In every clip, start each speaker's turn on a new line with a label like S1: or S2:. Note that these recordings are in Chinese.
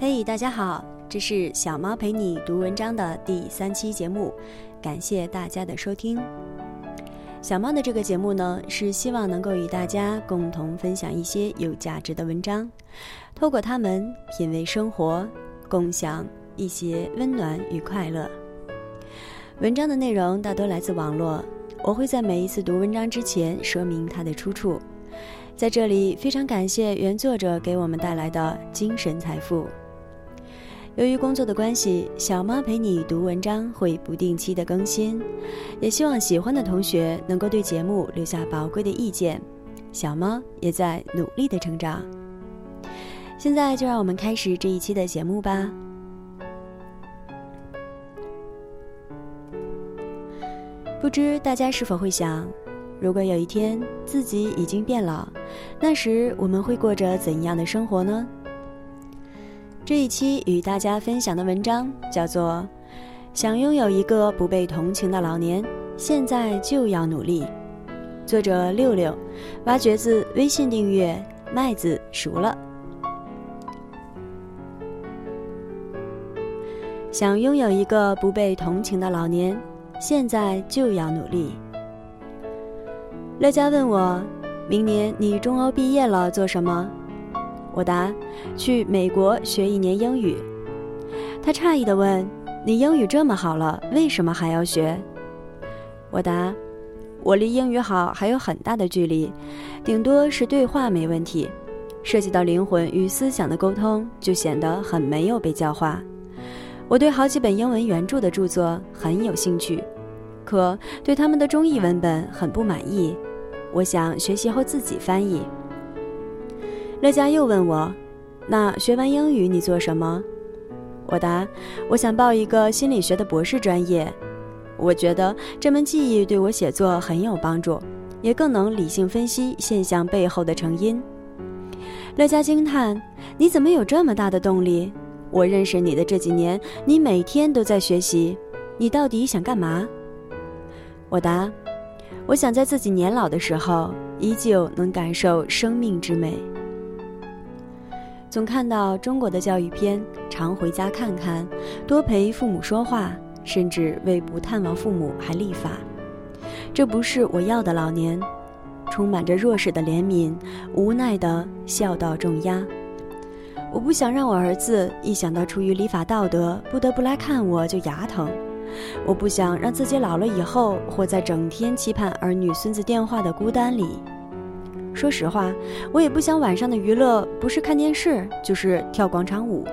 S1: 嘿，大家好，这是小猫陪你读文章的第三期节目，感谢大家的收听。小猫的这个节目呢，是希望能够与大家共同分享一些有价值的文章，透过它们品味生活，共享一些温暖与快乐。文章的内容大多来自网络，我会在每一次读文章之前说明它的出处。在这里，非常感谢原作者给我们带来的精神财富。由于工作的关系，小猫陪你读文章会不定期的更新，也希望喜欢的同学能够对节目留下宝贵的意见。小猫也在努力的成长。现在就让我们开始这一期的节目吧。不知大家是否会想？如果有一天自己已经变老，那时我们会过着怎样的生活呢？这一期与大家分享的文章叫做《想拥有一个不被同情的老年，现在就要努力》，作者六六，挖掘自微信订阅麦子熟了。想拥有一个不被同情的老年，现在就要努力。乐嘉问我：“明年你中欧毕业了做什么？”我答：“去美国学一年英语。”他诧异地问：“你英语这么好了，为什么还要学？”我答：“我离英语好还有很大的距离，顶多是对话没问题，涉及到灵魂与思想的沟通就显得很没有被教化。我对好几本英文原著的著作很有兴趣，可对他们的中译文本很不满意。”我想学习后自己翻译。乐嘉又问我：“那学完英语你做什么？”我答：“我想报一个心理学的博士专业。我觉得这门技艺对我写作很有帮助，也更能理性分析现象背后的成因。”乐嘉惊叹：“你怎么有这么大的动力？我认识你的这几年，你每天都在学习，你到底想干嘛？”我答。我想在自己年老的时候，依旧能感受生命之美。总看到中国的教育片，常回家看看，多陪父母说话，甚至为不探望父母还立法。这不是我要的老年，充满着弱势的怜悯，无奈的孝道重压。我不想让我儿子一想到出于礼法道德，不得不来看我就牙疼。我不想让自己老了以后活在整天期盼儿女孙子电话的孤单里。说实话，我也不想晚上的娱乐不是看电视就是跳广场舞。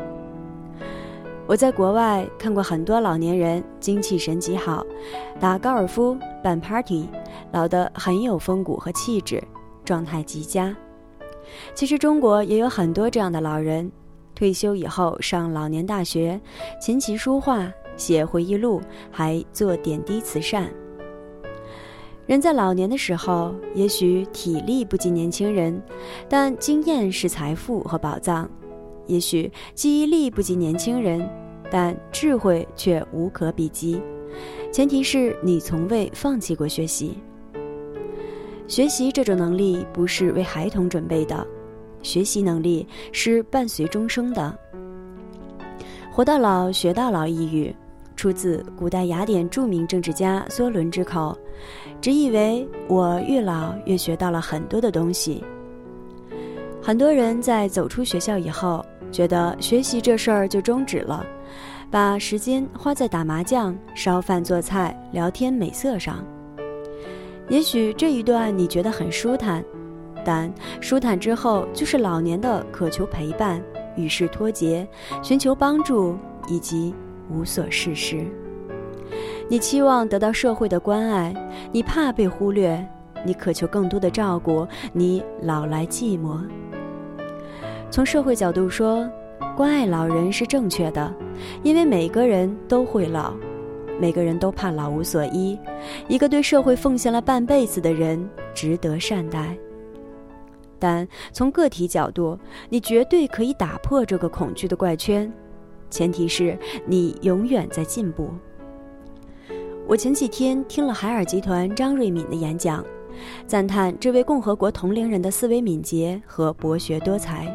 S1: 我在国外看过很多老年人精气神极好，打高尔夫、办 party，老得很有风骨和气质，状态极佳。其实中国也有很多这样的老人，退休以后上老年大学，琴棋书画。写回忆录，还做点滴慈善。人在老年的时候，也许体力不及年轻人，但经验是财富和宝藏；也许记忆力不及年轻人，但智慧却无可比及。前提是你从未放弃过学习。学习这种能力不是为孩童准备的，学习能力是伴随终生的。活到老，学到老一语。出自古代雅典著名政治家梭伦之口，直译为：“我越老越学到了很多的东西。”很多人在走出学校以后，觉得学习这事儿就终止了，把时间花在打麻将、烧饭做菜、聊天美色上。也许这一段你觉得很舒坦，但舒坦之后就是老年的渴求陪伴、与世脱节、寻求帮助以及。无所事事，你期望得到社会的关爱，你怕被忽略，你渴求更多的照顾，你老来寂寞。从社会角度说，关爱老人是正确的，因为每个人都会老，每个人都怕老无所依。一个对社会奉献了半辈子的人，值得善待。但从个体角度，你绝对可以打破这个恐惧的怪圈。前提是你永远在进步。我前几天听了海尔集团张瑞敏的演讲，赞叹这位共和国同龄人的思维敏捷和博学多才。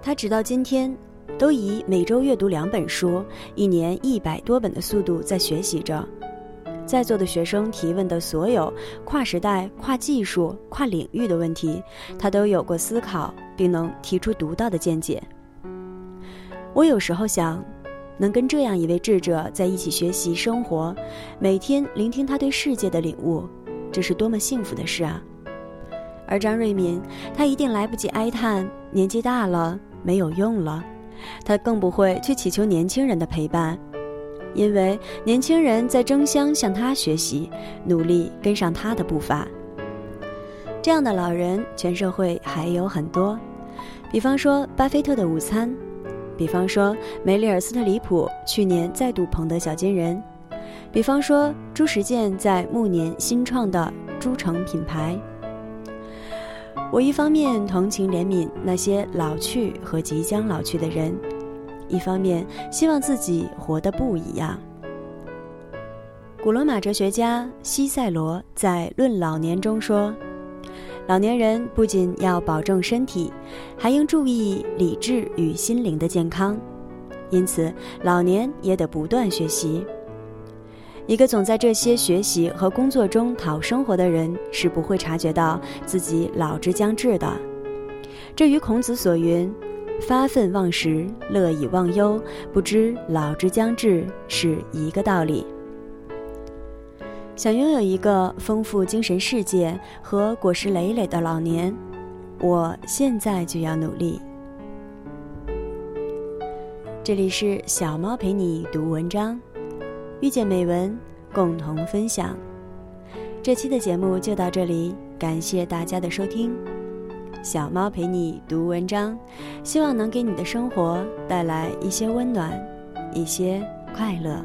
S1: 他直到今天都以每周阅读两本书、一年一百多本的速度在学习着。在座的学生提问的所有跨时代、跨技术、跨领域的问题，他都有过思考，并能提出独到的见解。我有时候想，能跟这样一位智者在一起学习生活，每天聆听他对世界的领悟，这是多么幸福的事啊！而张瑞敏，他一定来不及哀叹年纪大了没有用了，他更不会去祈求年轻人的陪伴。因为年轻人在争相向他学习，努力跟上他的步伐。这样的老人，全社会还有很多。比方说巴菲特的午餐，比方说梅丽尔·斯特里普去年再度捧得小金人，比方说朱时健在暮年新创的朱城品牌。我一方面同情怜悯那些老去和即将老去的人。一方面希望自己活得不一样。古罗马哲学家西塞罗在《论老年》中说：“老年人不仅要保证身体，还应注意理智与心灵的健康。因此，老年也得不断学习。一个总在这些学习和工作中讨生活的人，是不会察觉到自己老之将至的。这与孔子所云。”发愤忘食，乐以忘忧，不知老之将至是一个道理。想拥有一个丰富精神世界和果实累累的老年，我现在就要努力。这里是小猫陪你读文章，遇见美文，共同分享。这期的节目就到这里，感谢大家的收听。小猫陪你读文章，希望能给你的生活带来一些温暖，一些快乐。